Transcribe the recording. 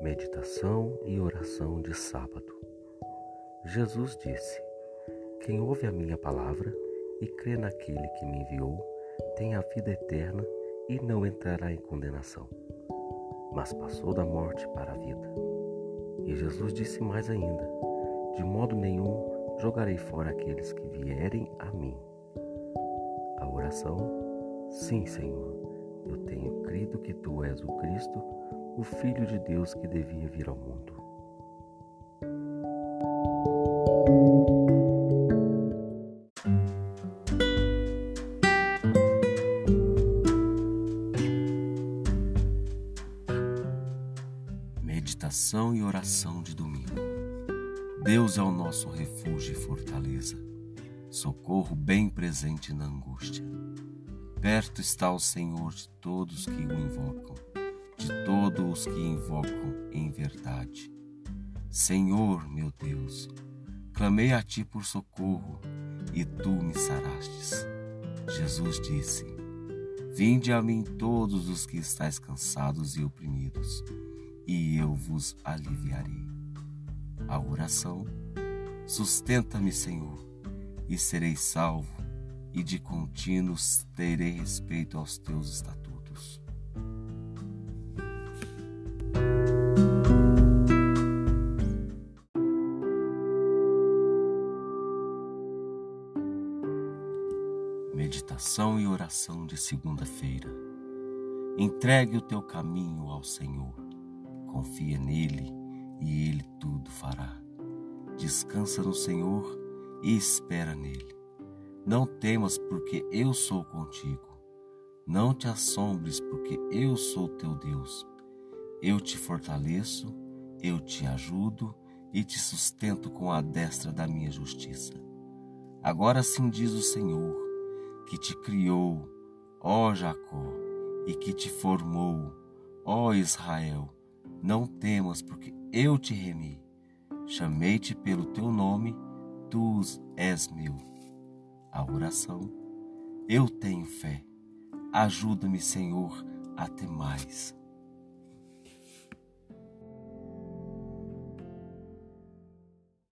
Meditação e oração de sábado. Jesus disse: Quem ouve a minha palavra e crê naquele que me enviou, tem a vida eterna e não entrará em condenação, mas passou da morte para a vida. E Jesus disse mais ainda: De modo nenhum jogarei fora aqueles que vierem a mim. A oração: Sim, Senhor, eu tenho crido que tu és o Cristo o Filho de Deus que devia vir ao mundo. Meditação e oração de domingo. Deus é o nosso refúgio e fortaleza, socorro bem presente na angústia. Perto está o Senhor de todos que o invocam todos os que invocam em verdade. Senhor, meu Deus, clamei a ti por socorro e tu me sarastes. Jesus disse: Vinde a mim todos os que estáis cansados e oprimidos, e eu vos aliviarei. A oração: Sustenta-me, Senhor, e serei salvo, e de contínuo terei respeito aos teus estatutos. Meditação e oração de segunda-feira. Entregue o teu caminho ao Senhor. Confia nele e ele tudo fará. Descansa no Senhor e espera nele. Não temas, porque eu sou contigo. Não te assombres, porque eu sou teu Deus. Eu te fortaleço, eu te ajudo e te sustento com a destra da minha justiça. Agora sim diz o Senhor que te criou, ó Jacó, e que te formou, ó Israel. Não temas, porque eu te remi. Chamei-te pelo teu nome, tu és meu. A oração. Eu tenho fé. Ajuda-me, Senhor, a ter mais.